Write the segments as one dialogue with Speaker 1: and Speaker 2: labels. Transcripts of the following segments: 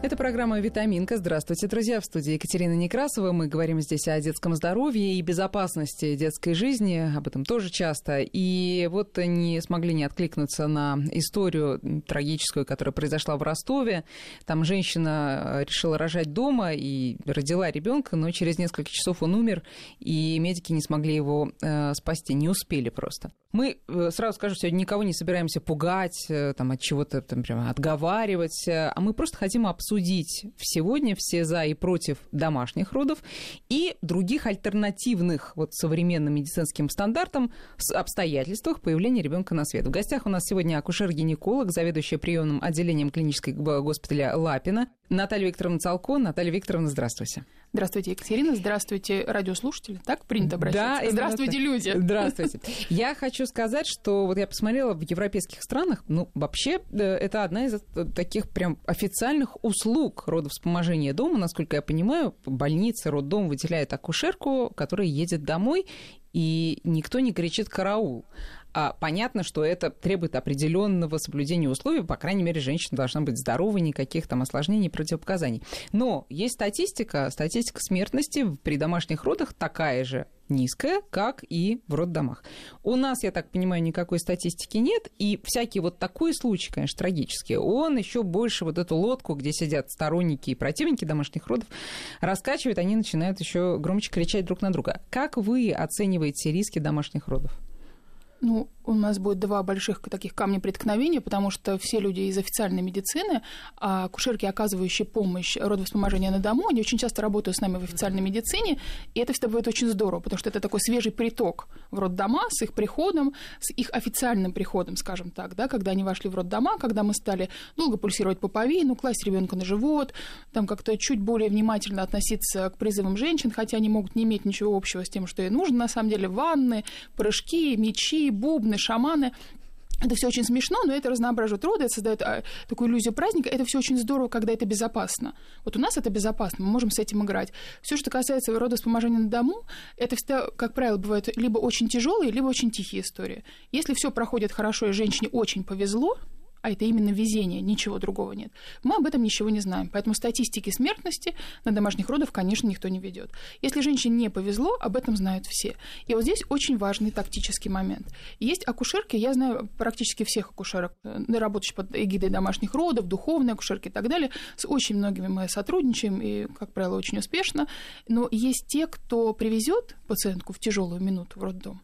Speaker 1: Это программа «Витаминка». Здравствуйте, друзья. В студии Екатерина Некрасова. Мы говорим здесь о детском здоровье и безопасности детской жизни. Об этом тоже часто. И вот не смогли не откликнуться на историю трагическую, которая произошла в Ростове. Там женщина решила рожать дома и родила ребенка, но через несколько часов он умер, и медики не смогли его э, спасти, не успели просто. Мы, э, сразу скажу, сегодня никого не собираемся пугать, э, там, от чего-то там, прямо отговаривать, э, а мы просто хотим обсудить сегодня все за и против домашних родов и других альтернативных вот современным медицинским стандартам обстоятельствах появления ребенка на свет. В гостях у нас сегодня акушер-гинеколог, заведующая приемным отделением клинической госпиталя Лапина Наталья Викторовна Цалко. Наталья Викторовна, здравствуйте.
Speaker 2: Здравствуйте, Екатерина. Здравствуйте, радиослушатели. Так принято обращаться? Да, Здравствуйте, люди.
Speaker 1: Здравствуйте. Я хочу сказать, что вот я посмотрела в европейских странах, ну, вообще, э, это одна из таких прям официальных услуг родовспоможения дома. Насколько я понимаю, больница, роддом выделяет акушерку, которая едет домой, и никто не кричит «караул». А понятно, что это требует определенного соблюдения условий, по крайней мере, женщина должна быть здоровой, никаких там осложнений, противопоказаний. Но есть статистика, статистика смертности при домашних родах такая же низкая, как и в роддомах. У нас, я так понимаю, никакой статистики нет, и всякий вот такой случай, конечно, трагический, он еще больше вот эту лодку, где сидят сторонники и противники домашних родов, раскачивает, они начинают еще громче кричать друг на друга. Как вы оцениваете риски домашних родов?
Speaker 2: Ну, у нас будет два больших таких камня преткновения, потому что все люди из официальной медицины, а акушерки, оказывающие помощь родовспоможения на дому, они очень часто работают с нами в официальной медицине, и это всегда будет очень здорово, потому что это такой свежий приток в роддома с их приходом, с их официальным приходом, скажем так, да, когда они вошли в роддома, когда мы стали долго пульсировать пуповину, класть ребенка на живот, там как-то чуть более внимательно относиться к призывам женщин, хотя они могут не иметь ничего общего с тем, что ей нужно, на самом деле, ванны, прыжки, мечи, бубны, шаманы. Это все очень смешно, но это разноображивает роды, это создает а, такую иллюзию праздника. Это все очень здорово, когда это безопасно. Вот у нас это безопасно, мы можем с этим играть. Все, что касается рода вспоможения на дому, это всегда, как правило, бывают либо очень тяжелые, либо очень тихие истории. Если все проходит хорошо и женщине очень повезло, а это именно везение, ничего другого нет. Мы об этом ничего не знаем. Поэтому статистики смертности на домашних родах, конечно, никто не ведет. Если женщине не повезло, об этом знают все. И вот здесь очень важный тактический момент. Есть акушерки, я знаю практически всех акушерок, э, работающих под эгидой домашних родов, духовные акушерки и так далее. С очень многими мы сотрудничаем и, как правило, очень успешно. Но есть те, кто привезет пациентку в тяжелую минуту в роддом,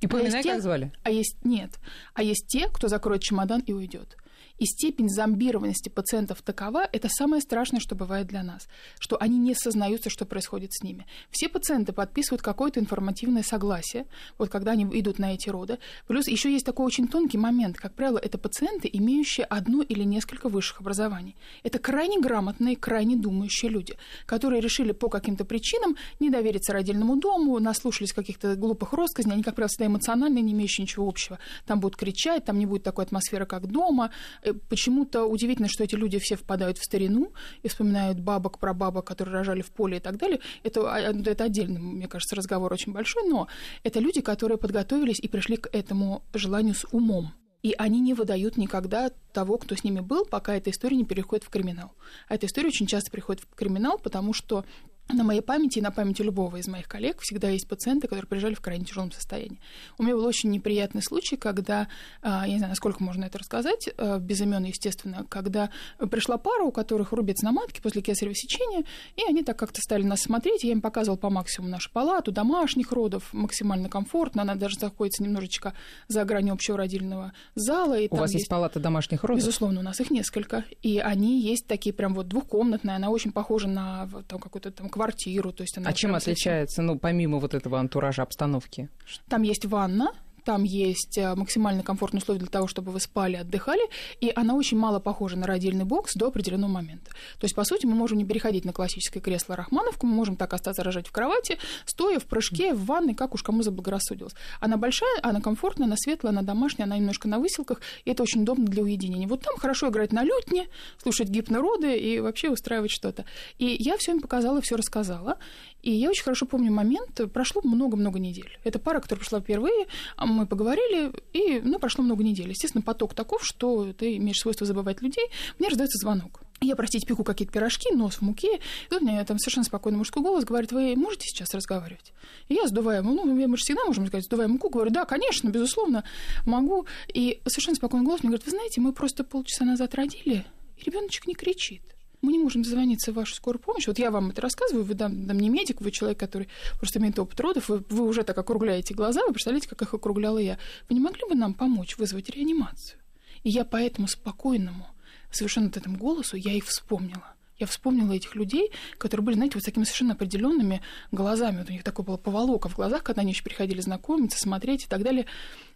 Speaker 1: и поминай, а как звали?
Speaker 2: А есть нет. А есть те, кто закроет чемодан и уйдет. И степень зомбированности пациентов такова, это самое страшное, что бывает для нас, что они не сознаются, что происходит с ними. Все пациенты подписывают какое-то информативное согласие, вот когда они идут на эти роды. Плюс еще есть такой очень тонкий момент. Как правило, это пациенты, имеющие одно или несколько высших образований. Это крайне грамотные, крайне думающие люди, которые решили по каким-то причинам не довериться родильному дому, наслушались каких-то глупых россказней, они, как правило, всегда эмоциональные, не имеющие ничего общего. Там будут кричать, там не будет такой атмосферы, как дома, почему-то удивительно, что эти люди все впадают в старину и вспоминают бабок, про бабок, которые рожали в поле и так далее. Это, а, это отдельный, мне кажется, разговор очень большой, но это люди, которые подготовились и пришли к этому желанию с умом. И они не выдают никогда того, кто с ними был, пока эта история не переходит в криминал. А эта история очень часто приходит в криминал, потому что на моей памяти и на памяти любого из моих коллег всегда есть пациенты, которые приезжали в крайне тяжелом состоянии. У меня был очень неприятный случай, когда, а, я не знаю, насколько можно это рассказать, а, без имен, естественно, когда пришла пара, у которых рубец на матке после кесарево сечения, и они так как-то стали нас смотреть, я им показывал по максимуму нашу палату, домашних родов, максимально комфортно, она даже находится немножечко за гранью общего родильного зала.
Speaker 1: И у вас есть, есть палата домашних родов?
Speaker 2: Безусловно, у нас их несколько, и они есть такие прям вот двухкомнатные, она очень похожа на там, какой-то там квартиру. То есть она
Speaker 1: а чем отличается, ну, помимо вот этого антуража обстановки?
Speaker 2: Там есть ванна, там есть э, максимально комфортные условия для того, чтобы вы спали, отдыхали, и она очень мало похожа на родильный бокс до определенного момента. То есть, по сути, мы можем не переходить на классическое кресло Рахмановку, мы можем так остаться рожать в кровати, стоя в прыжке, в ванной, как уж кому заблагорассудилось. Она большая, она комфортная, она светлая, она домашняя, она немножко на выселках, и это очень удобно для уединения. Вот там хорошо играть на лютне, слушать гипнороды и вообще устраивать что-то. И я все им показала, все рассказала. И я очень хорошо помню момент, прошло много-много недель. Это пара, которая пришла впервые, мы поговорили, и ну, прошло много недель. Естественно, поток таков, что ты имеешь свойство забывать людей. Мне раздается звонок. Я, простите, пеку какие-то пирожки, нос в муке. И тут мне там совершенно спокойный мужской голос говорит, вы можете сейчас разговаривать? И я сдуваю, ну, мы же всегда можем сказать, сдуваю муку, говорю, да, конечно, безусловно, могу. И совершенно спокойный голос мне говорит, вы знаете, мы просто полчаса назад родили, и ребеночек не кричит. Мы не можем дозвониться в вашу скорую помощь. Вот я вам это рассказываю, вы там, там не медик, вы человек, который просто имеет опыт родов, вы, вы уже так округляете глаза, вы представляете, как их округляла я. Вы не могли бы нам помочь вызвать реанимацию? И я по этому спокойному, совершенно вот этому голосу, я их вспомнила. Я вспомнила этих людей, которые были, знаете, вот с такими совершенно определенными глазами. Вот у них такое было поволока в глазах, когда они еще приходили знакомиться, смотреть и так далее.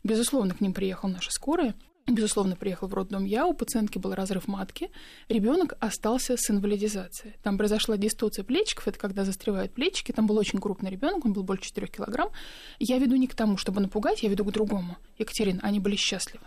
Speaker 2: Безусловно, к ним приехала наша скорая. Безусловно, приехал в роддом я, у пациентки был разрыв матки, ребенок остался с инвалидизацией. Там произошла дистоция плечиков, это когда застревают плечики, там был очень крупный ребенок, он был больше 4 килограмм. Я веду не к тому, чтобы напугать, я веду к другому. Екатерина, они были счастливы.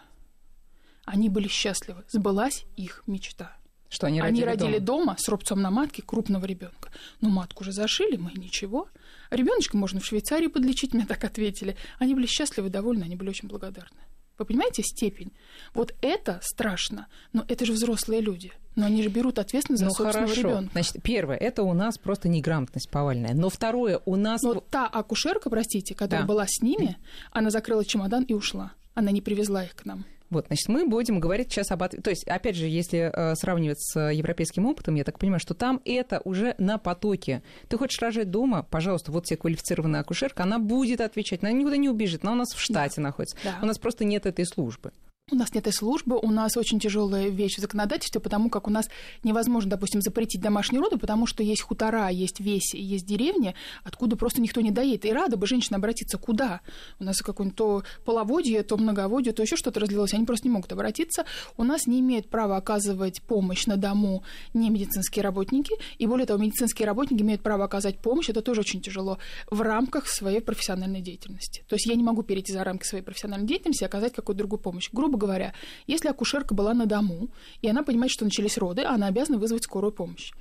Speaker 2: Они были счастливы. Сбылась их мечта.
Speaker 1: Что они родили,
Speaker 2: они родили
Speaker 1: дома?
Speaker 2: дома с рубцом на матке крупного ребенка. Но матку уже зашили, мы ничего. Ребеночка можно в Швейцарии подлечить, мне так ответили. Они были счастливы, довольны, они были очень благодарны. Вы понимаете степень? Вот это страшно, но это же взрослые люди. Но они же берут ответственность за
Speaker 1: ну,
Speaker 2: собственного
Speaker 1: хорошо.
Speaker 2: ребенка.
Speaker 1: Значит, первое, это у нас просто неграмотность повальная. Но второе, у нас...
Speaker 2: Но та акушерка, простите, которая да. была с ними, она закрыла чемодан и ушла. Она не привезла их к нам.
Speaker 1: Вот, значит, мы будем говорить сейчас об... То есть, опять же, если э, сравнивать с европейским опытом, я так понимаю, что там это уже на потоке. Ты хочешь рожать дома, пожалуйста, вот тебе квалифицированная акушерка, она будет отвечать, она никуда не убежит, она у нас в штате да. находится. Да. У нас просто нет этой службы.
Speaker 2: У нас нет этой службы, у нас очень тяжелая вещь в законодательстве, потому как у нас невозможно, допустим, запретить домашние роды, потому что есть хутора, есть веси, есть деревни, откуда просто никто не доедет. И рада бы женщина обратиться куда? У нас какое-нибудь то половодье, то многоводье, то еще что-то разлилось, они просто не могут обратиться. У нас не имеют права оказывать помощь на дому не медицинские работники, и более того, медицинские работники имеют право оказать помощь, это тоже очень тяжело, в рамках своей профессиональной деятельности. То есть я не могу перейти за рамки своей профессиональной деятельности и оказать какую-то другую помощь. Грубо грубо говоря, если акушерка была на дому, и она понимает, что начались роды, она обязана вызвать скорую помощь.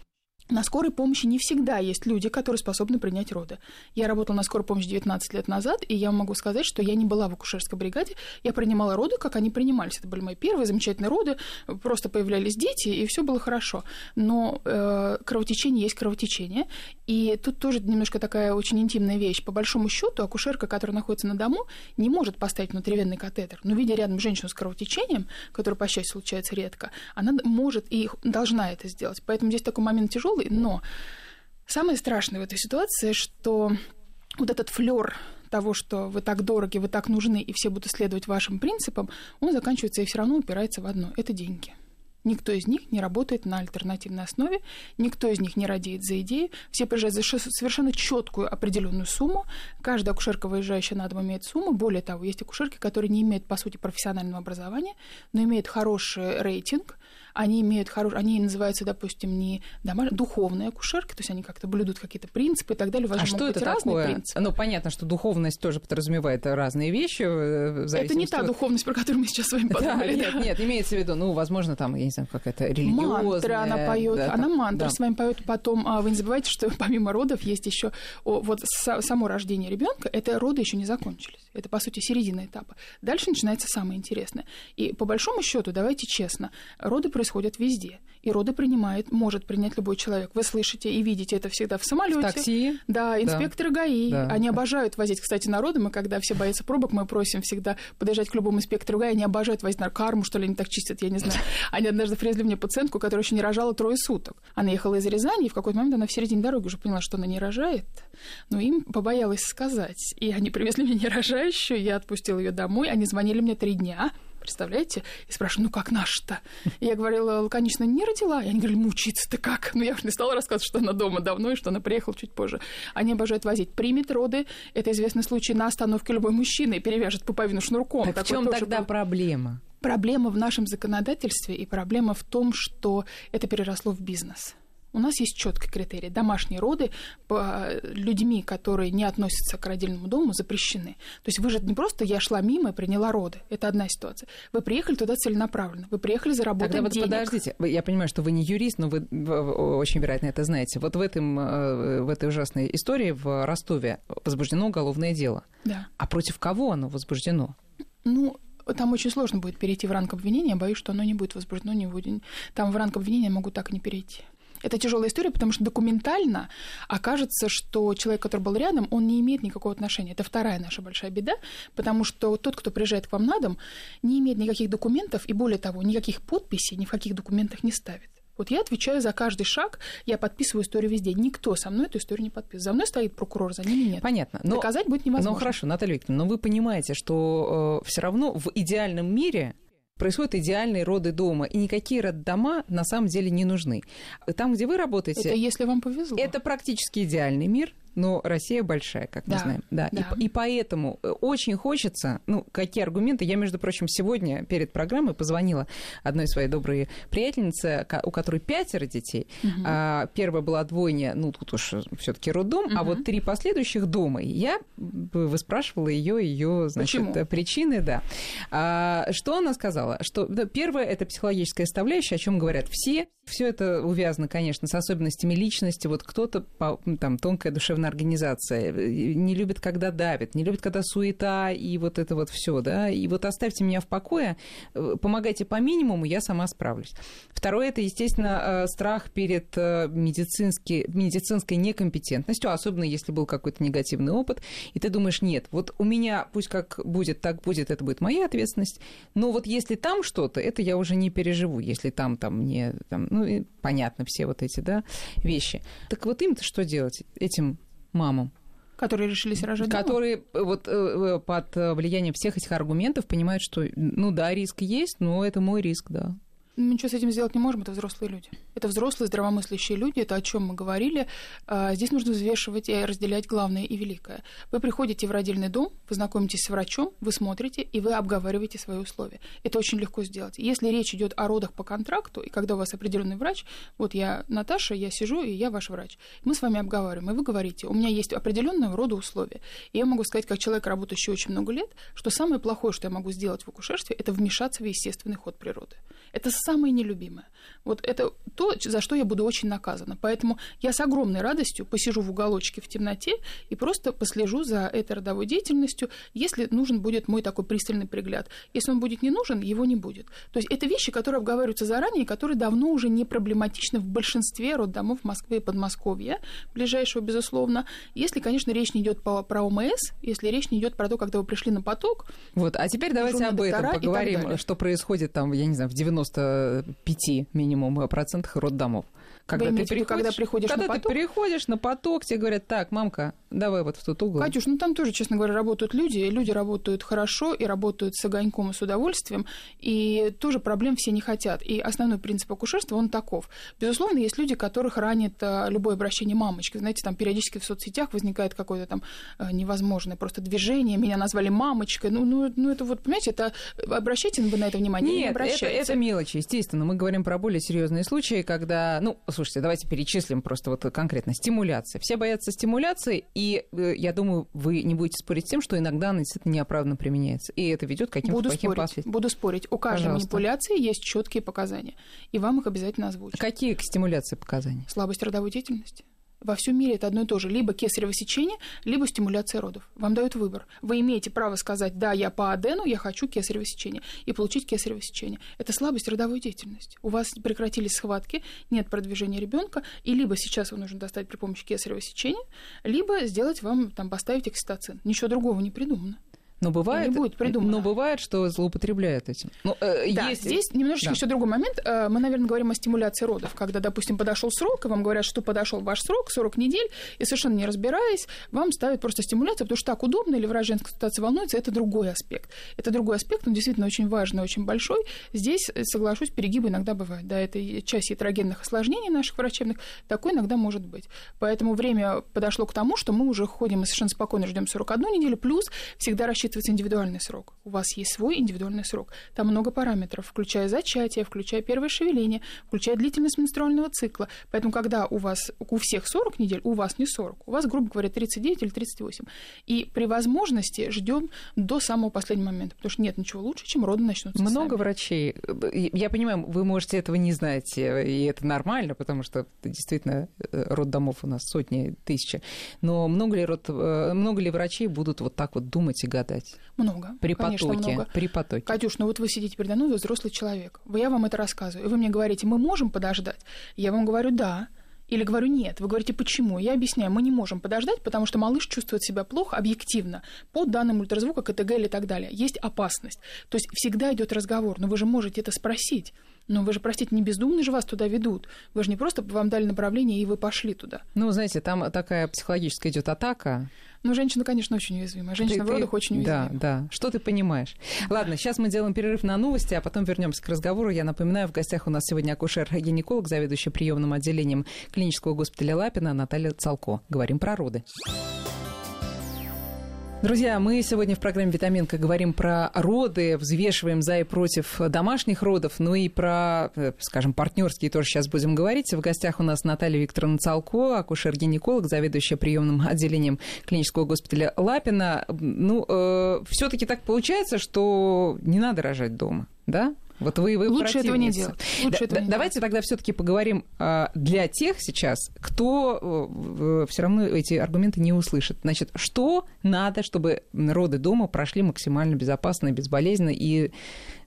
Speaker 2: На скорой помощи не всегда есть люди, которые способны принять роды. Я работала на скорой помощи 19 лет назад, и я могу сказать, что я не была в акушерской бригаде. Я принимала роды, как они принимались. Это были мои первые замечательные роды, просто появлялись дети, и все было хорошо. Но э, кровотечение есть кровотечение. И тут тоже немножко такая очень интимная вещь. По большому счету, акушерка, которая находится на дому, не может поставить внутривенный катетер. Но видя рядом женщину с кровотечением, которое, по счастью, случается редко, она может и должна это сделать. Поэтому здесь такой момент тяжелый тяжелый, но самое страшное в этой ситуации, что вот этот флер того, что вы так дороги, вы так нужны, и все будут следовать вашим принципам, он заканчивается и все равно упирается в одно – это деньги. Никто из них не работает на альтернативной основе, никто из них не радеет за идею. Все приезжают за совершенно четкую определенную сумму. Каждая акушерка, выезжающая на дом, имеет сумму. Более того, есть акушерки, которые не имеют, по сути, профессионального образования, но имеют хороший рейтинг, они имеют хорош... они называются, допустим, не домаш... духовные акушерки, то есть они как-то блюдут какие-то принципы и так далее.
Speaker 1: а что это такое?
Speaker 2: Принципы.
Speaker 1: Ну, понятно, что духовность тоже подразумевает разные вещи.
Speaker 2: Э, это не та от... духовность, про которую мы сейчас с вами подумали.
Speaker 1: Да, нет, нет, имеется в виду, ну, возможно, там, я не знаю, какая-то религиозная.
Speaker 2: Мантры она поет, да, она мантры да. с вами поет. Потом а, вы не забывайте, что помимо родов есть еще вот само рождение ребенка. Это роды еще не закончились. Это, по сути, середина этапа. Дальше начинается самое интересное. И по большому счету, давайте честно, роды происходят везде. И роды принимает, может принять любой человек. Вы слышите и видите это всегда в самолете. В
Speaker 1: такси.
Speaker 2: Да, инспекторы да. ГАИ. Да. Они обожают возить, кстати, народы. Мы, когда все боятся пробок, мы просим всегда подъезжать к любому инспектору ГАИ. Они обожают возить на карму, что ли, они так чистят, я не знаю. Они однажды привезли мне пациентку, которая еще не рожала трое суток. Она ехала из Рязани, и в какой-то момент она в середине дороги уже поняла, что она не рожает. Но им побоялась сказать. И они привезли меня не рожающую, я отпустила ее домой. Они звонили мне три дня представляете? И спрашиваю, ну как наш-то? И я говорила лаконично, не родила. И они говорили, мучиться-то как? Ну я уже не стала рассказывать, что она дома давно и что она приехала чуть позже. Они обожают возить. Примет роды, это известный случай, на остановке любой мужчины и перевяжет пуповину шнурком.
Speaker 1: Так в чем тогда был... проблема?
Speaker 2: Проблема в нашем законодательстве и проблема в том, что это переросло в бизнес. У нас есть четкий критерий. Домашние роды по людьми, которые не относятся к родильному дому, запрещены. То есть вы же не просто я шла мимо и приняла роды. Это одна ситуация. Вы приехали туда целенаправленно. Вы приехали заработать
Speaker 1: Тогда вот
Speaker 2: денег.
Speaker 1: подождите. Я понимаю, что вы не юрист, но вы очень вероятно это знаете. Вот в, этом, э, в этой ужасной истории в Ростове возбуждено уголовное дело.
Speaker 2: Да.
Speaker 1: А против кого оно возбуждено?
Speaker 2: Ну, там очень сложно будет перейти в ранг обвинения. Боюсь, что оно не будет возбуждено, не будет. Там в ранг обвинения могут так и не перейти. Это тяжелая история, потому что документально окажется, что человек, который был рядом, он не имеет никакого отношения. Это вторая наша большая беда, потому что тот, кто приезжает к вам на дом, не имеет никаких документов и, более того, никаких подписей ни в каких документах не ставит. Вот я отвечаю за каждый шаг, я подписываю историю везде. Никто со мной эту историю не подписывает. За мной стоит прокурор, за ними нет.
Speaker 1: Понятно. Но,
Speaker 2: Доказать будет невозможно.
Speaker 1: Ну хорошо, Наталья Викторовна, но вы понимаете, что э, все равно в идеальном мире происходят идеальные роды дома, и никакие роддома на самом деле не нужны. Там, где вы работаете...
Speaker 2: Это если вам повезло.
Speaker 1: Это практически идеальный мир, но Россия большая, как мы
Speaker 2: Да,
Speaker 1: знаем. Да.
Speaker 2: да.
Speaker 1: И, и поэтому э, очень хочется, ну, какие аргументы. Я, между прочим, сегодня перед программой позвонила одной своей доброй приятельнице, у которой пятеро детей.
Speaker 2: Мгм.
Speaker 1: А, первая была двойня, ну, тут уж все-таки роддом, а
Speaker 2: Мгм.
Speaker 1: вот три последующих дома. И Я выспрашивала ее, ее, значит,
Speaker 2: Почему?
Speaker 1: э, причины, да. А, что она сказала? Что да, первое это психологическая составляющая, о чем говорят все. Все это увязано, конечно, с особенностями личности. Вот кто-то там тонкая душевная организация э, не любит, когда давит, не любит, когда суета и вот это вот все, да. И вот оставьте меня в покое, э, помогайте по минимуму, я сама справлюсь. Второе это, естественно, э, страх перед э, медицински- медицинской некомпетентностью, особенно если был какой-то негативный опыт, и ты думаешь, нет, вот у меня пусть как будет, так будет, это будет моя ответственность, но вот если там что-то, это я уже не переживу, если там, там мне, там, ну, понятно, все вот эти, да, вещи. Так вот им-то что делать, этим мамам?
Speaker 2: Которые решились рожать дома?
Speaker 1: которые э, вот э, э, под влиянием всех этих аргументов понимают, что, ну да, риск есть, но это мой риск, да.
Speaker 2: Мы ничего с этим сделать не можем, это взрослые люди. Это взрослые, здравомыслящие люди, это о чем мы говорили. А, Здесь нужно взвешивать и разделять главное и великое. Вы приходите в родильный дом, вы знакомитесь с врачом, вы смотрите, и вы обговариваете свои условия. Это очень легко сделать. Если речь идет о родах по контракту, и когда у вас определенный врач, вот я Наташа, я сижу, и я ваш врач. Мы с вами обговариваем, и вы говорите, у меня есть определенного рода условия. И я могу сказать, как человек, работающий очень много лет, что самое плохое, что я могу сделать в акушерстве, это вмешаться в естественный ход природы. Это самое нелюбимое. Вот это то, за что я буду очень наказана. Поэтому я с огромной радостью посижу в уголочке в темноте и просто послежу за этой родовой деятельностью, если нужен будет мой такой пристальный пригляд. Если он будет не нужен, его не будет. То есть это вещи, которые обговариваются заранее, которые давно уже не проблематичны в большинстве роддомов Москвы и Подмосковья, ближайшего, безусловно. Если, конечно, речь не идет про ОМС, если речь не идет про то, когда вы пришли на поток,
Speaker 1: Вот, а теперь давайте об этом поговорим, что происходит там, я не знаю, в 95 минимум процентах роддомов. Когда
Speaker 2: Вы в виду, когда приходишь на
Speaker 1: когда
Speaker 2: поток?
Speaker 1: ты приходишь на поток, тебе говорят, так, мамка, давай вот в тот угол.
Speaker 2: Катюш, ну там тоже, честно говоря, работают люди, и люди работают хорошо, и работают с огоньком и с удовольствием, и тоже проблем все не хотят. И основной принцип акушерства, он таков. Безусловно, есть люди, которых ранит а, любое обращение мамочки. Знаете, там периодически в соцсетях возникает какое-то там а, невозможное просто движение, меня назвали мамочкой. Ну, ну, ну это вот, понимаете, это обращайте вы на это внимание или не
Speaker 1: Нет, это,
Speaker 2: обращайте.
Speaker 1: это мелочи, естественно. Мы говорим про более серьезные случаи, когда, ну, слушайте, давайте перечислим просто вот конкретно. Стимуляция. Все боятся стимуляции, и э, я думаю, вы не будете спорить с тем, что иногда она действительно неоправданно применяется. И это ведет к каким-то
Speaker 2: Буду
Speaker 1: плохим
Speaker 2: спорить,
Speaker 1: последствиям.
Speaker 2: буду спорить. У каждой
Speaker 1: Пожалуйста.
Speaker 2: манипуляции есть четкие показания, и вам их обязательно озвучат.
Speaker 1: Какие к стимуляции показания?
Speaker 2: слабость родовой деятельности. Во всем мире это одно и то же. Либо кесарево сечение, либо стимуляция родов. Вам дают выбор. Вы имеете право сказать, да, я по адену, я хочу кесарево сечение, и получить кесарево сечение. Это слабость родовой деятельности. У вас прекратились схватки, нет продвижения ребенка, и либо сейчас его нужно достать при помощи кесарево сечения, либо сделать вам, там, поставить окситоцин. Ничего другого не придумано.
Speaker 1: Но бывает,
Speaker 2: не будет придумано.
Speaker 1: но бывает, что злоупотребляют этим. Ну, э,
Speaker 2: Да,
Speaker 1: есть...
Speaker 2: здесь немножечко
Speaker 1: Да.
Speaker 2: еще другой момент. Э, Мы, наверное, говорим о стимуляции родов, когда, допустим, подошел срок, и вам говорят, что подошел ваш срок, 40 недель, и совершенно не разбираясь, вам ставят просто стимуляцию, потому что так удобно, или врач женской ситуации волнуется, это другой аспект. Это другой аспект, он действительно очень важный, очень большой. Здесь, э, соглашусь, перегибы иногда бывают. Да, это часть ятрогенных осложнений наших врачебных, такое иногда может быть. Поэтому время подошло к тому, что мы уже ходим и совершенно спокойно ждем 41 неделю, плюс всегда рассчитывается индивидуальный срок. У вас есть свой индивидуальный срок. Там много параметров, включая зачатие, включая первое шевеление, включая длительность менструального цикла. Поэтому, когда у вас у всех 40 недель, у вас не 40, у вас, грубо говоря, 39 или 38. И при возможности ждем до самого последнего момента, потому что нет ничего лучше, чем роды начнутся
Speaker 1: Много
Speaker 2: сами.
Speaker 1: врачей. Я понимаю, вы можете этого не знать, и это нормально, потому что действительно э, роддомов у нас сотни, тысячи. Но много ли, род, э, много ли врачей будут вот так вот думать и гадать? Рожать?
Speaker 2: Много.
Speaker 1: При
Speaker 2: конечно,
Speaker 1: потоке.
Speaker 2: много.
Speaker 1: При потоке.
Speaker 2: Катюш, ну вот вы сидите передо мной, вы взрослый человек. Я вам это рассказываю. И вы мне говорите, мы можем подождать? Я вам говорю, да. Или говорю нет. Вы говорите, почему? Я объясняю, мы не можем подождать, потому что малыш чувствует себя плохо объективно по данным ультразвука, КТГ или так далее. Есть опасность. То есть всегда идет разговор, но вы же можете это спросить. Но вы же, простите, не бездумно же вас туда ведут. Вы же не просто вам дали направление, и вы пошли туда.
Speaker 1: Ну, знаете, там такая психологическая идет атака.
Speaker 2: Ну, женщина, конечно, очень уязвимая. Женщина ты, в родах ты... очень уязвима.
Speaker 1: Да, да. Что ты понимаешь? Ладно, сейчас мы делаем перерыв на новости, а потом вернемся к разговору. Я напоминаю, в гостях у нас сегодня акушер-гинеколог, заведующий приемным отделением клинического госпиталя Лапина Наталья Цалко. Говорим про роды. Друзья, мы сегодня в программе «Витаминка» говорим про роды, взвешиваем за и против домашних родов, ну и про, э, скажем, партнерские тоже сейчас будем говорить. В гостях у нас Наталья Викторовна Цалко, акушер-гинеколог, заведующая приемным отделением клинического госпиталя Лапина. Ну, э, все таки так получается, что не надо рожать дома, да? Вот вы, вы
Speaker 2: Лучше этого не делать. Лучше
Speaker 1: да,
Speaker 2: этого не
Speaker 1: давайте
Speaker 2: делать.
Speaker 1: тогда все-таки поговорим а, для тех сейчас, кто э, все равно эти аргументы не услышит. Значит, что надо, чтобы роды дома прошли максимально безопасно и безболезненно, и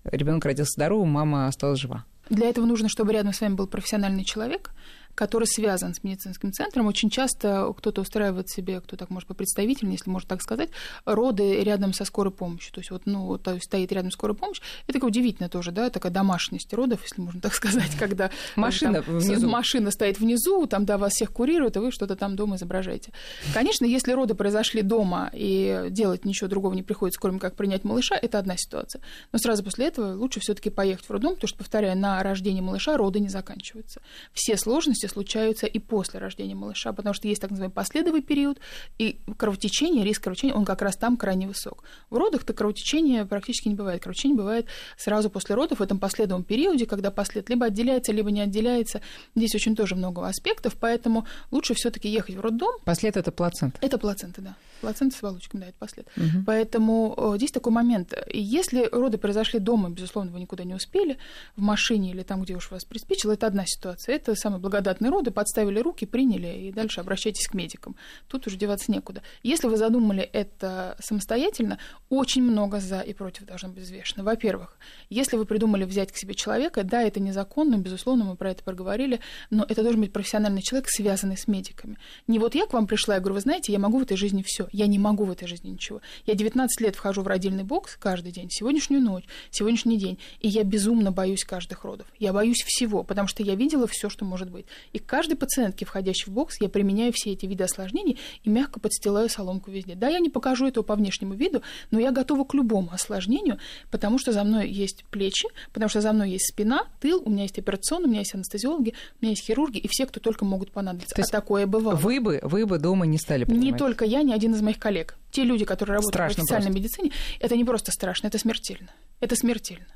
Speaker 1: ребенок родился здоровым, мама осталась жива?
Speaker 2: Для этого нужно, чтобы рядом с вами был профессиональный человек, который связан с медицинским центром. Очень часто кто-то устраивает себе, кто так может быть представитель, если можно так сказать, роды рядом со скорой помощью. То есть вот, ну, есть стоит рядом скорая помощь. Это такое удивительно тоже, да, такая домашность родов, если можно так сказать, когда
Speaker 1: машина
Speaker 2: там,
Speaker 1: внизу.
Speaker 2: машина стоит внизу, там, да, вас всех курируют, и вы что-то там дома изображаете. Конечно, если роды произошли дома и делать ничего другого не приходится, кроме как принять малыша, это одна ситуация. Но сразу после этого лучше все-таки поехать в роддом, потому что, повторяю, на рождение малыша роды не заканчиваются. Все сложности сложности случаются и после рождения малыша, потому что есть так называемый последовый период, и кровотечение, риск кровотечения, он как раз там крайне высок. В родах-то кровотечения практически не бывает. Кровотечение бывает сразу после родов, в этом последовом периоде, когда послед либо отделяется, либо не отделяется. Здесь очень тоже много аспектов, поэтому лучше все таки ехать в роддом.
Speaker 1: Послед – это плацента?
Speaker 2: Это плацента, да. Плацента с оболочками, да, это послед. Угу. Поэтому здесь такой момент. Если роды произошли дома, безусловно, вы никуда не успели, в машине или там, где уж вас приспичило, это одна ситуация. Это благодатный благодатные роды, подставили руки, приняли, и дальше обращайтесь к медикам. Тут уже деваться некуда. Если вы задумали это самостоятельно, очень много за и против должно быть взвешено. Во-первых, если вы придумали взять к себе человека, да, это незаконно, безусловно, мы про это проговорили, но это должен быть профессиональный человек, связанный с медиками. Не вот я к вам пришла, я говорю, вы знаете, я могу в этой жизни все, я не могу в этой жизни ничего. Я 19 лет вхожу в родильный бокс каждый день, сегодняшнюю ночь, сегодняшний день, и я безумно боюсь каждых родов. Я боюсь всего, потому что я видела все, что может быть. И к каждой пациентке, входящей в бокс, я применяю все эти виды осложнений и мягко подстилаю соломку везде. Да, я не покажу этого по внешнему виду, но я готова к любому осложнению, потому что за мной есть плечи, потому что за мной есть спина, тыл, у меня есть операционный, у меня есть анестезиологи, у меня есть хирурги и все, кто только могут понадобиться. То есть а такое бывало.
Speaker 1: Вы бы, вы бы дома не стали принимать?
Speaker 2: Не только я, ни один из моих коллег. Те люди, которые работают страшно в официальной просто. медицине, это не просто страшно, это смертельно. Это смертельно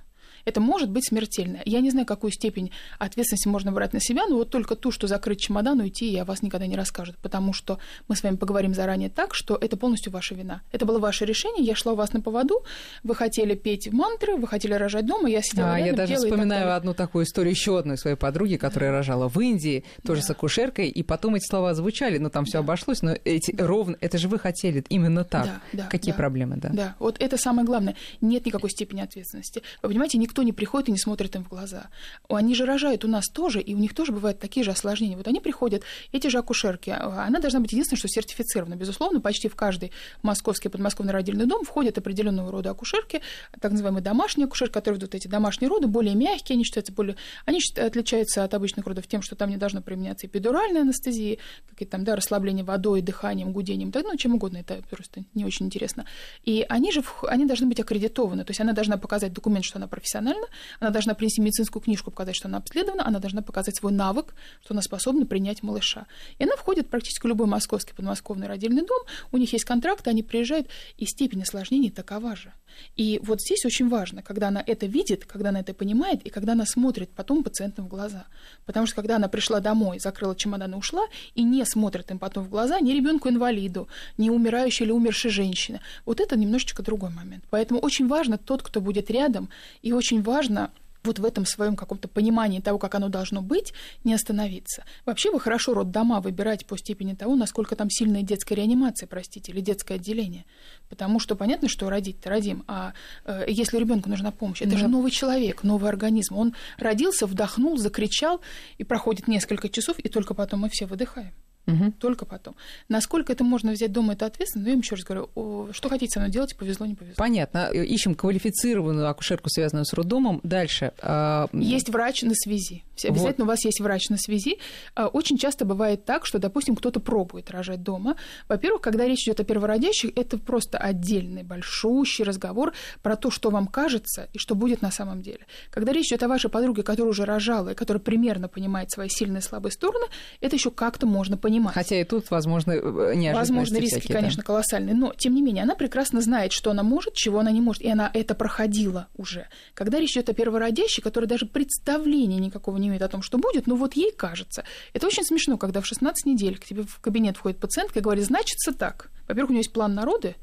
Speaker 2: это может быть смертельно. Я не знаю, какую степень ответственности можно брать на себя, но вот только ту, что закрыть чемодан, уйти, я вас никогда не расскажут, потому что мы с вами поговорим заранее так, что это полностью ваша вина. Это было ваше решение, я шла у вас на поводу, вы хотели петь мантры, вы хотели рожать дома, я сидела
Speaker 1: а,
Speaker 2: рядом,
Speaker 1: Я даже вспоминаю одну такую историю еще одной своей подруги, которая да. рожала в Индии, тоже да. с акушеркой, и потом эти слова звучали, но там все да. обошлось, но эти ровно, это же вы хотели именно так. Да, да, Какие
Speaker 2: да.
Speaker 1: проблемы, да?
Speaker 2: Да, вот это самое главное. Нет никакой степени ответственности. Вы понимаете, никто не приходит и не смотрит им в глаза. Они же рожают у нас тоже, и у них тоже бывают такие же осложнения. Вот они приходят, эти же акушерки, а, она должна быть единственное, что сертифицирована. Безусловно, почти в каждый московский подмосковный родильный дом входят определенного рода акушерки, так называемые домашние акушерки, которые ведут эти домашние роды, более мягкие, они считаются более... Они отличаются от обычных родов тем, что там не должно применяться эпидуральная анестезия, какие-то там, да, расслабление водой, дыханием, гудением, да, ну, чем угодно, это просто не очень интересно. И они же, они должны быть аккредитованы, то есть она должна показать документ, что она профессиональна, она должна принести медицинскую книжку, показать, что она обследована, она должна показать свой навык, что она способна принять малыша. И она входит практически любой московский подмосковный родильный дом, у них есть контракты, они приезжают, и степень осложнений такова же. И вот здесь очень важно, когда она это видит, когда она это понимает, и когда она смотрит потом пациентам в глаза. Потому что когда она пришла домой, закрыла чемодан и ушла, и не смотрит им потом в глаза ни ребенку-инвалиду, ни умирающей или умершей женщине, вот это немножечко другой момент. Поэтому очень важно тот, кто будет рядом, и очень важно вот в этом своем каком-то понимании того, как оно должно быть, не остановиться. Вообще вы хорошо роддома выбираете по степени того, насколько там сильная детская реанимация, простите, или детское отделение. Потому что понятно, что родить-то родим, а э, если ребенку нужна помощь, это да. же новый человек, новый организм. Он родился, вдохнул, закричал, и проходит несколько часов, и только потом мы все выдыхаем. Угу. Только потом. Насколько это можно взять дома, это ответственно. Но я им еще раз говорю, что хотите со мной делать, повезло, не повезло.
Speaker 1: Понятно. Ищем квалифицированную акушерку, связанную с роддомом. Дальше.
Speaker 2: А, есть врач на связи. Обязательно вот. у вас есть врач на связи. А, очень часто бывает так, что, допустим, кто-то пробует рожать дома. Во-первых, когда речь идет о первородящих, это просто отдельный большущий разговор про то, что вам кажется и что будет на самом деле. Когда речь идет о вашей подруге, которая уже рожала и которая примерно понимает свои сильные и слабые стороны, это еще как-то можно понимать.
Speaker 1: Хотя и тут, возможно, э, неожиданности
Speaker 2: Возможно, риски,
Speaker 1: всякие,
Speaker 2: конечно,
Speaker 1: да.
Speaker 2: колоссальные. Но, тем не менее, она прекрасно знает, что она может, чего она не может. И она это проходила уже. Когда речь идет о первородящей, которая даже представления никакого не имеет о том, что будет, но вот ей кажется. Это очень смешно, когда в 16 недель к тебе в кабинет входит пациентка и говорит, значится так. Во-первых, у нее есть план народы,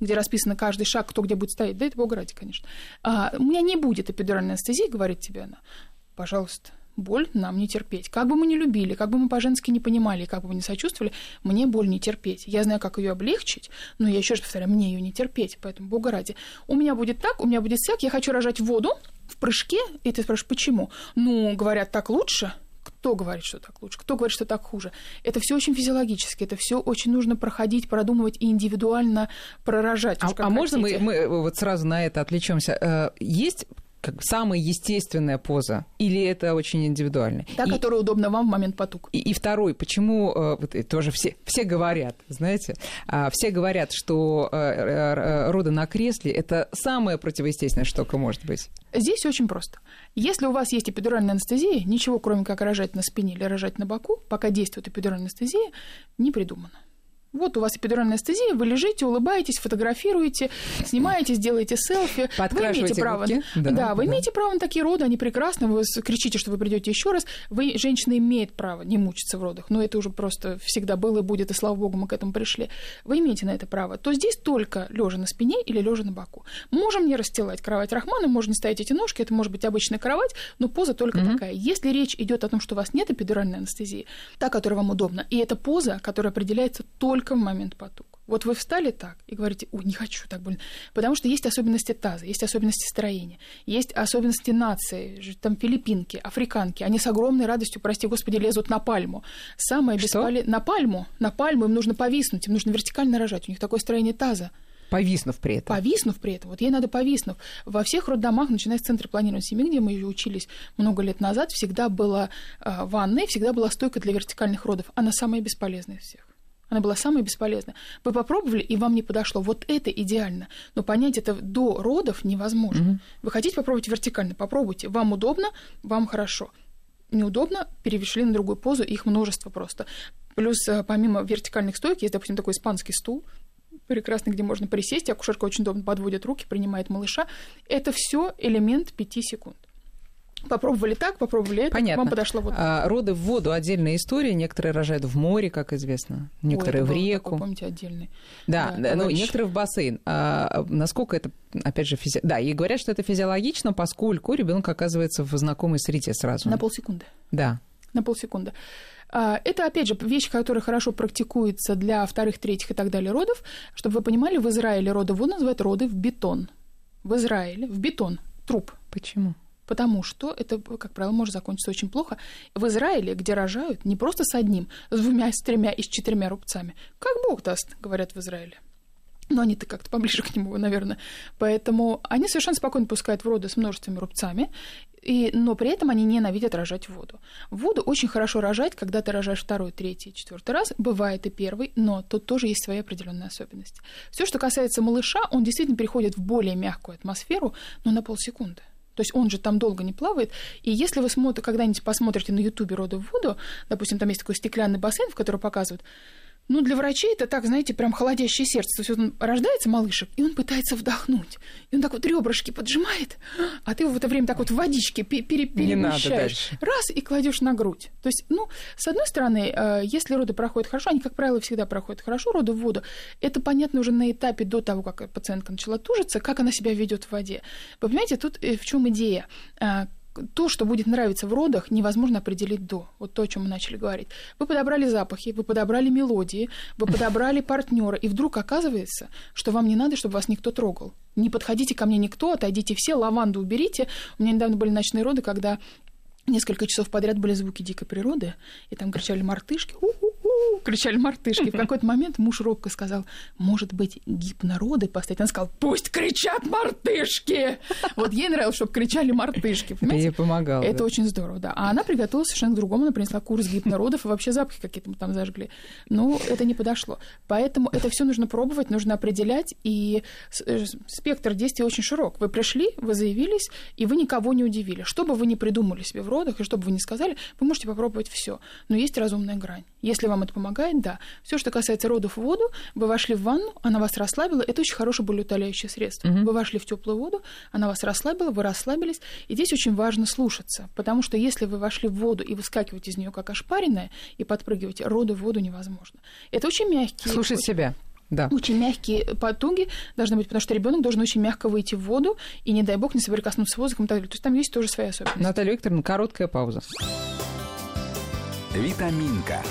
Speaker 2: где расписано каждый шаг, кто где будет стоять. Да, это бога ради, конечно. А, у меня не будет эпидуральной анестезии, говорит тебе она. Пожалуйста, боль нам не терпеть. Как бы мы ни любили, как бы мы по-женски не понимали, как бы мы не сочувствовали, мне боль не терпеть. Я знаю, как ее облегчить, но я еще раз повторяю, мне ее не терпеть. Поэтому, бога ради, у меня будет так, у меня будет всяк, я хочу рожать воду в прыжке, и ты спрашиваешь, почему? Ну, говорят, так лучше, кто говорит, что так лучше, кто говорит, что так хуже. Это все очень физиологически, это все очень нужно проходить, продумывать и индивидуально пророжать.
Speaker 1: А, а можно мы, мы вот сразу на это отвлечемся? Э, есть как самая естественная поза, или это очень индивидуально?
Speaker 2: Та, и, которая удобна вам в момент потуг.
Speaker 1: И, и второй, почему э, вот, тоже все, все говорят, знаете, а, все говорят, что э, роды на кресле это самое противоестественное, что может быть.
Speaker 2: Здесь очень просто. Если у вас есть эпидуральная анестезия, ничего, кроме как рожать на спине или рожать на боку, пока действует эпидуральная анестезия, не придумано. Вот у вас эпидуральная анестезия, вы лежите, улыбаетесь, фотографируете, снимаете, делаете селфи.
Speaker 1: Вы имеете
Speaker 2: право. Да, да, вы да. имеете право на такие роды, они прекрасны. Вы кричите, что вы придете еще раз. Вы, женщина имеет право не мучиться в родах, но это уже просто всегда было и будет, и слава богу, мы к этому пришли. Вы имеете на это право. То здесь только лежа на спине или лежа на боку. Можем не расстилать кровать Рахмана, можно не ставить эти ножки, это может быть обычная кровать, но поза только mm-hmm. такая. Если речь идет о том, что у вас нет эпидуральной анестезии, та, которая вам удобна, и это поза, которая определяется только только в момент потуг. Вот вы встали так и говорите, ой, не хочу так больно. Потому что есть особенности таза, есть особенности строения, есть особенности нации, там филиппинки, африканки. Они с огромной радостью, прости господи, лезут на пальму. Самое бесполезное... На пальму. На пальму им нужно повиснуть, им нужно вертикально рожать. У них такое строение таза.
Speaker 1: Повиснув при этом.
Speaker 2: Повиснув при этом. Вот ей надо повиснув. Во всех роддомах, начиная с центра планирования семьи, где мы еще учились много лет назад, всегда была э, ванная, всегда была стойка для вертикальных родов. Она самая бесполезная из всех. Она была самая бесполезная. Вы попробовали, и вам не подошло. Вот это идеально. Но понять это до родов невозможно. Угу. Вы хотите попробовать вертикально? Попробуйте. Вам удобно, вам хорошо. Неудобно, перешли на другую позу, их множество просто. Плюс э, помимо вертикальных стоек есть, допустим, такой испанский стул, прекрасный, где можно присесть, акушерка очень удобно подводит руки, принимает малыша. Это все элемент пяти секунд. Попробовали так, попробовали это,
Speaker 1: Понятно.
Speaker 2: вам подошло вот.
Speaker 1: А, роды в воду отдельная история. Некоторые рожают в море, как известно, некоторые
Speaker 2: Ой,
Speaker 1: в реку.
Speaker 2: Такой, помните, отдельный.
Speaker 1: Да, да ну, некоторые в бассейн. А, насколько это, опять же, физи... да, и говорят, что это физиологично, поскольку ребенок оказывается в знакомой среде сразу.
Speaker 2: На полсекунды.
Speaker 1: Да.
Speaker 2: На полсекунды. А, это, опять же, вещь, которая хорошо практикуется для вторых, третьих и так далее родов. Чтобы вы понимали, в Израиле роды воду называют роды в бетон. В Израиле в бетон. Труп.
Speaker 1: Почему?
Speaker 2: Потому что это, как правило, может закончиться очень плохо. В Израиле, где рожают не просто с одним, с двумя, с тремя и с четырьмя рубцами. Как Бог даст, говорят в Израиле. Но они-то как-то поближе к нему, наверное. Поэтому они совершенно спокойно пускают в роды с множествами рубцами, и, но при этом они ненавидят рожать воду. Воду очень хорошо рожать, когда ты рожаешь второй, третий, четвертый раз. Бывает и первый, но тут тоже есть свои определенные особенности. Все, что касается малыша, он действительно переходит в более мягкую атмосферу, но на полсекунды. То есть он же там долго не плавает. И если вы смотр, когда-нибудь посмотрите на Ютубе роды в воду, допустим, там есть такой стеклянный бассейн, в который показывают, ну, для врачей это так, знаете, прям холодящее сердце. То есть он рождается малышек, и он пытается вдохнуть. И он так вот ребрышки поджимает, а ты его в это время так вот в водичке пере перемещаешь. Раз, и кладешь на грудь. То есть, ну, с одной стороны, э, если роды проходят хорошо, они, как правило, всегда проходят хорошо, роды в воду, это понятно уже на этапе до того, как пациентка начала тужиться, как она себя ведет в воде. Вы понимаете, тут э, в чем идея? То, что будет нравиться в родах, невозможно определить до. Вот то, о чем мы начали говорить. Вы подобрали запахи, вы подобрали мелодии, вы подобрали партнера, и вдруг оказывается, что вам не надо, чтобы вас никто трогал. Не подходите ко мне никто, отойдите все, лаванду уберите. У меня недавно были ночные роды, когда несколько часов подряд были звуки дикой природы, и там кричали мартышки, кричали мартышки. В какой-то момент муж робко сказал, может быть, гипнороды поставить? Она сказала, пусть кричат мартышки! Вот ей нравилось, чтобы кричали мартышки.
Speaker 1: Ей помогало.
Speaker 2: Это да. очень здорово, да. А она приготовилась совершенно к другому, она принесла курс гипнородов, и вообще запахи какие-то мы там зажгли. Ну, это не подошло. Поэтому это все нужно пробовать, нужно определять, и э, спектр действий очень широк. Вы пришли, вы заявились, и вы никого не удивили. Что бы вы ни придумали себе в родах, и что бы вы ни сказали, вы можете попробовать все. Но есть разумная грань. Если вам это помогает, да. Все, что касается родов в воду, вы вошли в ванну, она вас расслабила, это очень хорошее болеутоляющее средство. Угу. Вы вошли в теплую воду, она вас расслабила, вы расслабились. И здесь очень важно слушаться, потому что если вы вошли в воду и выскакиваете из нее как ошпаренная и подпрыгиваете, роды в воду невозможно. Это очень мягкий.
Speaker 1: Слушать очень... себя. Да.
Speaker 2: Очень мягкие потуги должны быть, потому что ребенок должен очень мягко выйти в воду и, не дай бог, не соприкоснуться с воздухом и так далее. То есть там есть тоже свои особенности.
Speaker 1: Наталья Викторовна, короткая пауза.
Speaker 3: Витаминка.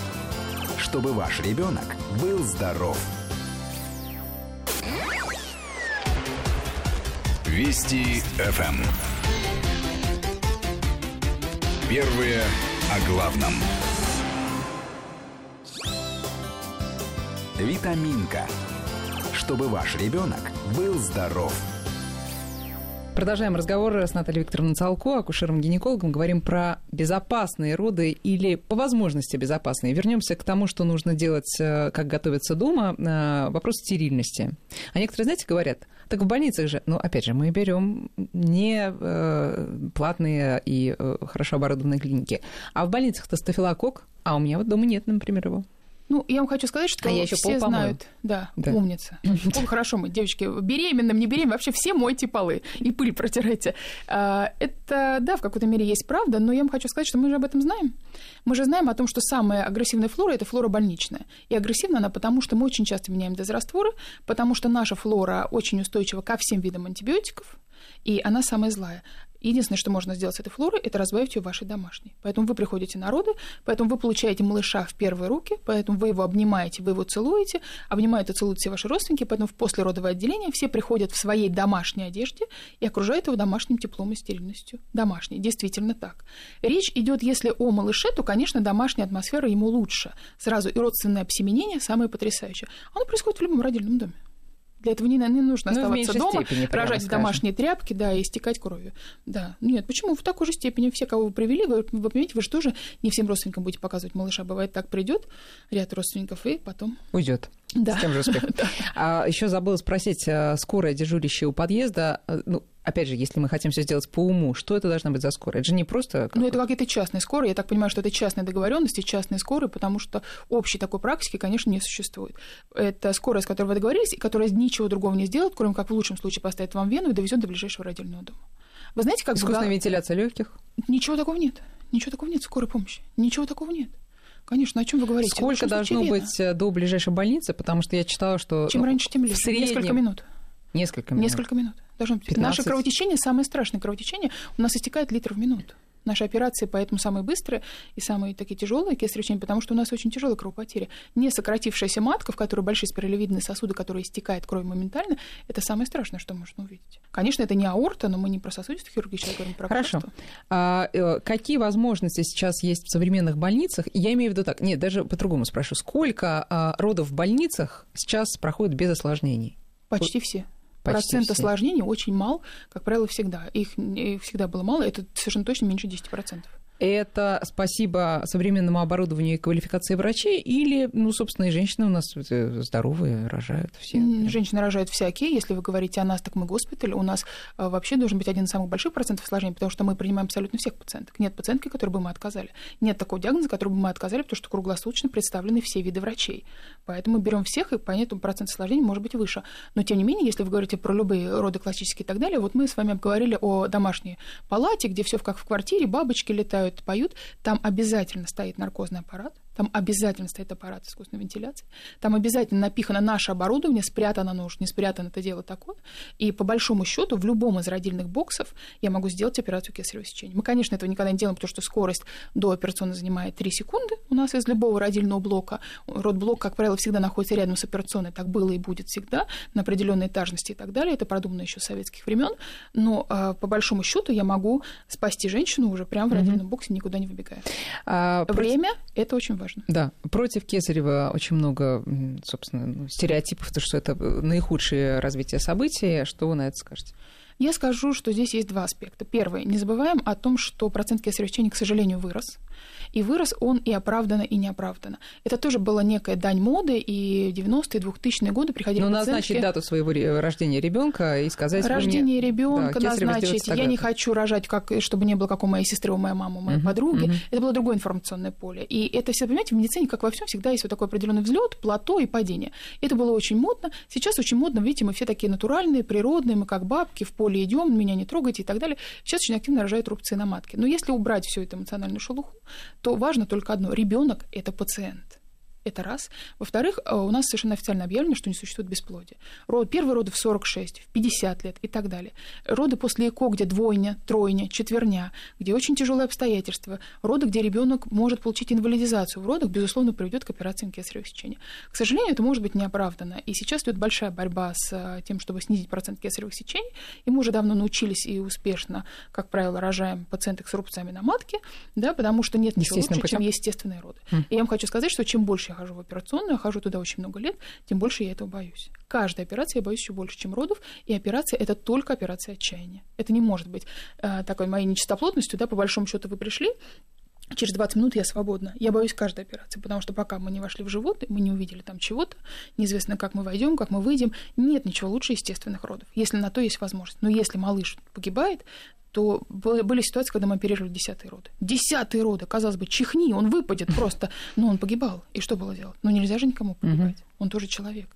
Speaker 3: Чтобы ваш ребенок был здоров. Вести ФМ. Первые о главном. Витаминка. Чтобы ваш ребенок был здоров.
Speaker 1: Продолжаем разговор с Натальей Викторовной Цалко, акушером-гинекологом. Говорим про безопасные роды или по возможности безопасные. Вернемся к тому, что нужно делать, э, как готовиться дома. Э, вопрос стерильности. А некоторые, знаете, говорят, так в больницах же, ну, опять же, мы берем не э, платные и хорошо оборудованные клиники, а в больницах-то стафилокок, а у меня вот дома нет, например, его.
Speaker 2: Ну, я вам хочу сказать, что а я еще все знают. Да, да, умница. Пол хорошо мы, девочки, беременным, не беременным, вообще все мойте полы и пыль протирайте. А, это, да, в какой-то мере есть правда, но я вам хочу сказать, что мы же об этом знаем. Мы же знаем о том, что самая агрессивная флора – это флора больничная. И агрессивна она потому, что мы очень часто меняем дозрастворы, потому что наша флора очень устойчива ко всем видам антибиотиков, и она самая злая. Единственное, что можно сделать с этой флорой, это разбавить ее вашей домашней. Поэтому вы приходите на роды, поэтому вы получаете малыша в первые руки, поэтому вы его обнимаете, вы его целуете, обнимают и целуют все ваши родственники, поэтому в послеродовое отделение все приходят в своей домашней одежде и окружают его домашним теплом и стерильностью. Домашней, действительно так. Речь идет, если о малыше, то, конечно, домашняя атмосфера ему лучше. Сразу и родственное обсеменение самое потрясающее. Оно происходит в любом родильном доме. Для этого не, не нужно ну, оставаться дома, степени, рожать в домашние тряпки, да, и истекать кровью. Да. Нет, почему? В такой же степени все, кого вы привели, вы, вы понимаете, вы же тоже не всем родственникам будете показывать малыша. Бывает так, придет ряд родственников и потом...
Speaker 1: Уйдет. Да. С тем же успехом. А еще забыла спросить, э, скорая дежурящая у подъезда, э, ну, опять же, если мы хотим все сделать по уму, что это должна быть за скорая? Это же не просто...
Speaker 2: Ну, это какие-то частные скорые. Я так понимаю, что это частные договоренности, частные скорые, потому что общей такой практики, конечно, не существует. Это скорая, с которой вы договорились, и которая ничего другого не сделает, кроме как в лучшем случае поставит вам вену и довезет до ближайшего родильного дома. Вы знаете, как...
Speaker 1: Искусственная в... вентиляция легких?
Speaker 2: Ничего такого нет. Ничего такого нет в скорой помощи. Ничего такого нет. Конечно, о чем вы говорите?
Speaker 1: Сколько должно быть э, до ближайшей больницы? Потому что я читала, что...
Speaker 2: Чем раньше, тем легче.
Speaker 1: Среднем...
Speaker 2: Несколько минут.
Speaker 1: Несколько минут.
Speaker 2: Несколько минут. Должно быть. 15... Наше кровотечение, самое страшное кровотечение, у нас истекает литр в минуту. Наши операции поэтому самые быстрые и самые такие тяжелые кесаревичные, потому что у нас очень тяжелая кровопотеря. Не сократившаяся матка, в которой большие спиралевидные сосуды, которые истекают кровь моментально, это самое страшное, что можно увидеть. Конечно, это не аорта, но мы не про сосудистую хирургию сейчас говорим про
Speaker 1: Хорошо. А, э, какие возможности сейчас есть в современных больницах? Я имею в виду так, нет, даже по-другому спрошу. Сколько а, родов в больницах сейчас проходит без осложнений?
Speaker 2: Почти все. Почти Процент все. осложнений очень мал, как правило, всегда. Их, всегда было мало, это совершенно точно меньше 10%
Speaker 1: это спасибо современному оборудованию и квалификации врачей, или, ну, собственно, и женщины у нас э, здоровые, рожают все?
Speaker 2: Женщины рожают всякие. Если вы говорите о нас, так мы госпиталь. У нас э, вообще должен быть один из самых больших процентов осложнений, потому что мы принимаем абсолютно всех пациенток. Нет пациентки, которой бы мы отказали. Нет такого диагноза, который бы мы отказали, потому что круглосуточно представлены все виды врачей. Поэтому берем всех, и поэтому процент осложнений может быть выше. Но, тем не менее, если вы говорите про любые роды классические и так далее, вот мы с вами обговорили о домашней палате, где все как в квартире, бабочки летают, поют, там обязательно стоит наркозный аппарат, там обязательно стоит аппарат искусственной вентиляции, там обязательно напихано наше оборудование, спрятано оно уж не спрятано, это дело такое. И по большому счету в любом из родильных боксов я могу сделать операцию кесарево сечения. Мы, конечно, этого никогда не делаем, потому что скорость до операционной занимает 3 секунды у нас из любого родильного блока. Родблок, как правило, всегда находится рядом с операционной, так было и будет всегда, на определенной этажности и так далее. Это продумано еще с советских времен. Но а, по большому счету я могу спасти женщину уже прямо в родильном боксе, никуда не выбегая. А, Время – это очень важно.
Speaker 1: Да, против Кесарева очень много, собственно, ну, стереотипов, то, что это наихудшее развитие событий. Что вы на это скажете?
Speaker 2: Я скажу, что здесь есть два аспекта. Первый. Не забываем о том, что процент кесарево сечения, к сожалению, вырос. И вырос он и оправданно, и неоправданно. Это тоже была некая дань моды, и 90-е, 2000-е годы приходили
Speaker 1: Ну, назначить дату своего рождения ребенка и сказать...
Speaker 2: Рождение ребенка да, назначить. Я не хочу рожать, как, чтобы не было, как у моей сестры, у моей мамы, у моей uh-huh, подруги. Uh-huh. Это было другое информационное поле. И это все, понимаете, в медицине, как во всем, всегда есть вот такой определенный взлет, плато и падение. Это было очень модно. Сейчас очень модно, видите, мы все такие натуральные, природные, мы как бабки в поле идем, меня не трогайте и так далее. Сейчас очень активно рожают рубцы на матке. Но если убрать всю эту эмоциональную шелуху, то важно только одно. Ребенок – это пациент. Это раз. Во-вторых, э, у нас совершенно официально объявлено, что не существует бесплодия. Род, первые роды в 46, в 50 лет и так далее. Роды после ЭКО, где двойня, тройня, четверня, где очень тяжелые обстоятельства. Роды, где ребенок может получить инвалидизацию. В родах, безусловно, приведет к операциям кесарево сечения. К сожалению, это может быть неоправданно. И сейчас идет большая борьба с э, тем, чтобы снизить процент кесаревых сечений. И мы уже давно научились и успешно, как правило, рожаем пациенток с рубцами на матке, да, потому что нет ничего лучше, путем. чем естественные роды. Mm. И я вам хочу сказать, что чем больше я хожу в операционную, я хожу туда очень много лет, тем больше я этого боюсь. Каждая операция я боюсь еще больше, чем родов, и операция это только операция отчаяния. Это не может быть э, такой моей нечистоплотностью, да, по большому счету вы пришли, через 20 минут я свободна. Я боюсь каждой операции, потому что пока мы не вошли в живот, мы не увидели там чего-то, неизвестно, как мы войдем, как мы выйдем, нет ничего лучше естественных родов, если на то есть возможность. Но если малыш погибает, то были ситуации, когда мы оперировали десятые роды. Десятые роды, казалось бы, чихни, он выпадет просто. Но он погибал. И что было делать? Ну, нельзя же никому погибать. Он тоже человек,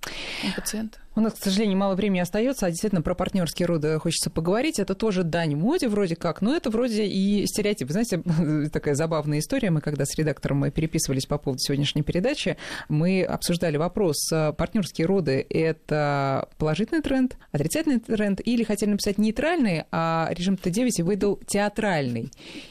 Speaker 2: он пациент.
Speaker 1: У нас, к сожалению, мало времени остается, а действительно про партнерские роды хочется поговорить. Это тоже дань моде вроде как, но это вроде и стереотип. Знаете, такая забавная история. Мы когда с редактором мы переписывались по поводу сегодняшней передачи, мы обсуждали вопрос, а партнерские роды – это положительный тренд, отрицательный тренд, или хотели написать нейтральный, а режим Т9 выдал театральный.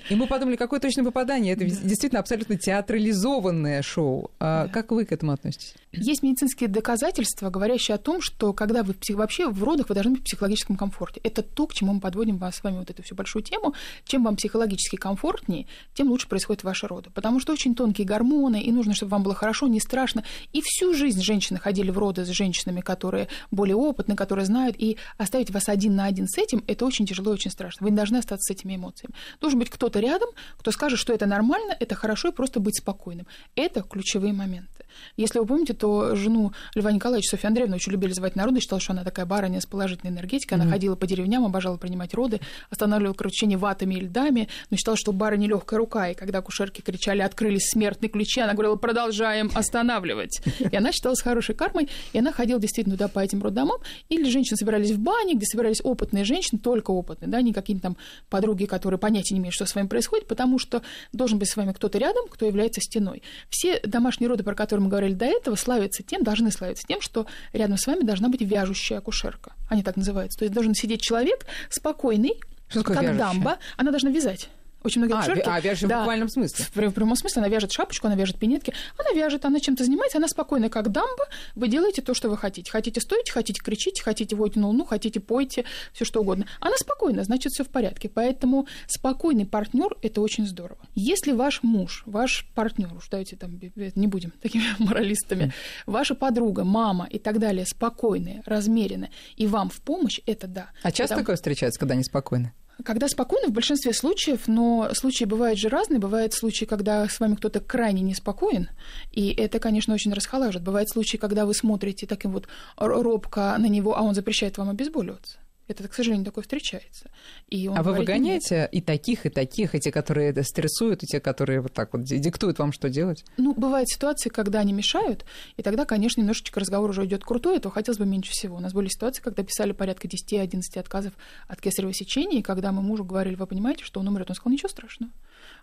Speaker 1: И мы подумали, какое точное попадание. Это да. действительно абсолютно театрализованное шоу. А да. Как вы к этому относитесь?
Speaker 2: Есть медицинские доказательства, говорящие о том, что когда вы вообще в родах, вы должны быть в психологическом комфорте. Это то, к чему мы подводим вас с вами вот эту всю большую тему. Чем вам психологически комфортнее, тем лучше происходят ваши роды. Потому что очень тонкие гормоны, и нужно, чтобы вам было хорошо, не страшно. И всю жизнь женщины ходили в роды с женщинами, которые более опытны, которые знают, и оставить вас один на один с этим, это очень тяжело и очень страшно. Вы не должны остаться с этими эмоциями. Должен быть кто-то рядом, кто скажет, что это нормально, это хорошо, и просто быть спокойным. Это ключевые моменты. Если вы помните, то жену Льва Николаевича, Софью Андреевну, очень любили звать народы, считала, что она такая барыня с положительной энергетикой. Она mm-hmm. ходила по деревням, обожала принимать роды, останавливала кровотечение ватами и льдами, но считала, что у барыни легкая рука. И когда кушерки кричали «открылись смертные ключи», она говорила «продолжаем останавливать». И она считалась хорошей кармой, и она ходила действительно туда по этим роддомам. Или женщины собирались в бане, где собирались опытные женщины, только опытные, да, не какие-то там подруги, которые понятия не имеют, что с вами происходит, потому что должен быть с вами кто-то рядом, кто является стеной. Все домашние роды, про которые мы говорили до этого, славятся тем, должны славиться тем, что рядом с вами должна быть вяжущая акушерка. Они так называются. То есть должен сидеть человек спокойный, что как вяжущая? дамба. Она должна вязать. Очень многие акушерки...
Speaker 1: А, вяжет да, в буквальном смысле?
Speaker 2: В, в прямом смысле. Она вяжет шапочку, она вяжет пинетки. Она вяжет, она чем-то занимается, она спокойная, как дамба. Вы делаете то, что вы хотите. Хотите стоить, хотите кричите, хотите войти на луну, хотите пойте, все что угодно. Она спокойна, значит, все в порядке. Поэтому спокойный партнер это очень здорово. Если ваш муж, ваш партнер, уж давайте там не будем такими моралистами, ваша подруга, мама и так далее спокойные, размеренные, и вам в помощь, это да.
Speaker 1: А часто
Speaker 2: Потому...
Speaker 1: такое встречается, когда они спокойны?
Speaker 2: Когда спокойно, в большинстве случаев, но случаи бывают же разные. Бывают случаи, когда с вами кто-то крайне неспокоен, и это, конечно, очень расхолаживает. Бывают случаи, когда вы смотрите таким вот робко на него, а он запрещает вам обезболиваться. Это, к сожалению, такое встречается.
Speaker 1: И а вы выгоняете нет. и таких, и таких, и те, которые это стрессуют, и те, которые вот так вот диктуют вам, что делать?
Speaker 2: Ну, бывают ситуации, когда они мешают, и тогда, конечно, немножечко разговор уже идет крутой, то хотелось бы меньше всего. У нас были ситуации, когда писали порядка 10-11 отказов от кесарево сечения, и когда мы мужу говорили, вы понимаете, что он умрет, он сказал, ничего страшного.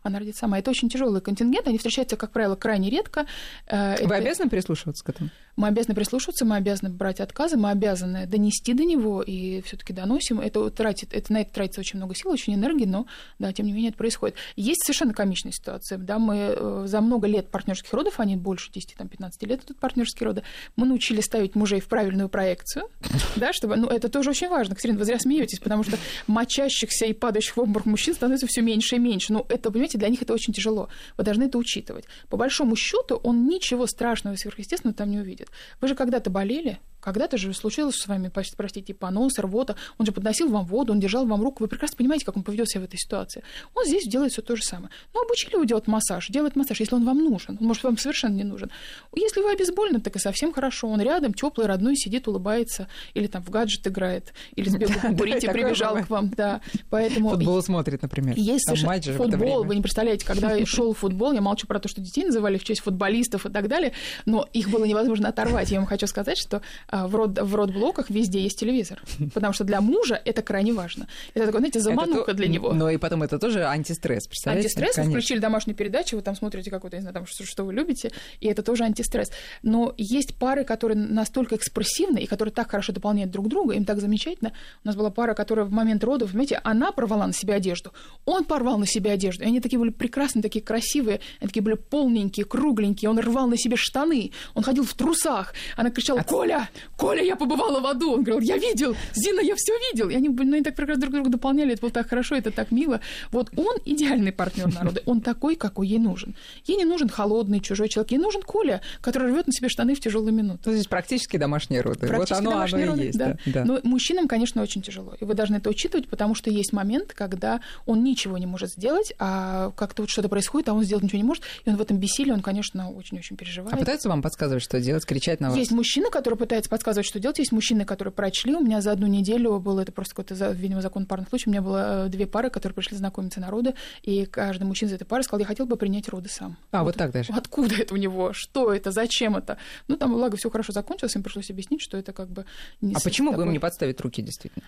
Speaker 2: Она родит сама. Это очень тяжелый контингент, они встречаются, как правило, крайне редко.
Speaker 1: Э, Вы это... обязаны прислушиваться к этому?
Speaker 2: Мы обязаны прислушиваться, мы обязаны брать отказы, мы обязаны донести до него и все-таки доносим. Это тратит, это на это тратится очень много сил, очень энергии, но да, тем не менее это происходит. Есть совершенно комичная ситуация. Да, мы э, за много лет партнерских родов, они больше 10-15 лет идут партнерские роды, мы научили ставить мужей в правильную проекцию, да, чтобы, ну, это тоже очень важно. Катерина, вы зря смеетесь, потому что мочащихся и падающих в обморок мужчин становится все меньше и меньше. Ну, это, понимаете, для них это очень тяжело. Вы должны это учитывать. По большому счету он ничего страшного сверхъестественного там не увидит. Вы же когда-то болели, когда-то же случилось с вами, простите, понос, рвота. Он же подносил вам воду, он держал вам руку. Вы прекрасно понимаете, как он поведет себя в этой ситуации. Он здесь делает все то же самое. Ну, обучили его делать массаж, делать массаж, если он вам нужен. Он, может, вам совершенно не нужен. Если вы обезболены, так и совсем хорошо. Он рядом, теплый, родной, сидит, улыбается, или там в гаджет играет, или сбегал покурить и прибежал к вам. Да.
Speaker 1: Поэтому... Футбол смотрит, например.
Speaker 2: Есть футбол, вы не представляете, когда шел футбол, я молчу про то, что детей называли в честь футболистов и так далее, но их было невозможно оторвать. Я вам хочу сказать, что в, род, в родблоках везде есть телевизор. Потому что для мужа это крайне важно. Это такой, знаете, замануха это, для него.
Speaker 1: Но и потом это тоже антистресс, представляете?
Speaker 2: Антистресс, вы включили домашнюю передачу, вы там смотрите какой-то, не знаю, там, что, что вы любите, и это тоже антистресс. Но есть пары, которые настолько экспрессивны, и которые так хорошо дополняют друг друга, им так замечательно. У нас была пара, которая в момент родов, понимаете, она порвала на себе одежду, он порвал на себе одежду, и они такие были прекрасные, такие красивые, они такие были полненькие, кругленькие, он рвал на себе штаны, он ходил в трусах, она кричала, Коля, Коля, я побывала в аду. Он говорил, я видел, Зина, я все видел. И они, ну, они так прекрасно друг друга дополняли, это было так хорошо, это так мило. Вот он идеальный партнер народа, он такой, какой ей нужен. Ей не нужен холодный чужой человек, ей нужен Коля, который рвет на себе штаны в тяжелые минуты.
Speaker 1: То есть практически домашние роды.
Speaker 2: Практически
Speaker 1: вот оно,
Speaker 2: домашние
Speaker 1: оно
Speaker 2: роды,
Speaker 1: есть.
Speaker 2: Да. Да. Но мужчинам, конечно, очень тяжело. И вы должны это учитывать, потому что есть момент, когда он ничего не может сделать, а как-то вот что-то происходит, а он сделать ничего не может, и он в этом бессилии, он, конечно, очень-очень переживает.
Speaker 1: А пытаются вам подсказывать, что делать, кричать на вас?
Speaker 2: Есть мужчина, который пытается подсказывать, что делать, есть мужчины, которые прочли. У меня за одну неделю было, это просто какой-то, видимо, закон парных случаев, у меня было э, две пары, которые пришли знакомиться на роды, и каждый мужчина из этой пары сказал, я хотел бы принять роды сам.
Speaker 1: А, вот, вот так даже?
Speaker 2: Откуда это у него? Что это? Зачем это? Ну, там, благо, все хорошо закончилось, им пришлось объяснить, что это как бы...
Speaker 1: Не а почему такой... бы им не подставить руки, действительно?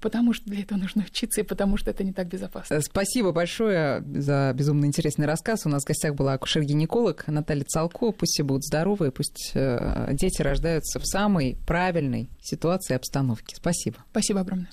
Speaker 2: Потому что для этого нужно учиться, и потому что это не так безопасно. Э,
Speaker 1: спасибо большое за безумно интересный рассказ. У нас в гостях была акушер-гинеколог Наталья Цалко. Пусть все будут здоровы, пусть э, дети рождаются в самой правильной ситуации и обстановке. Спасибо.
Speaker 2: Спасибо огромное.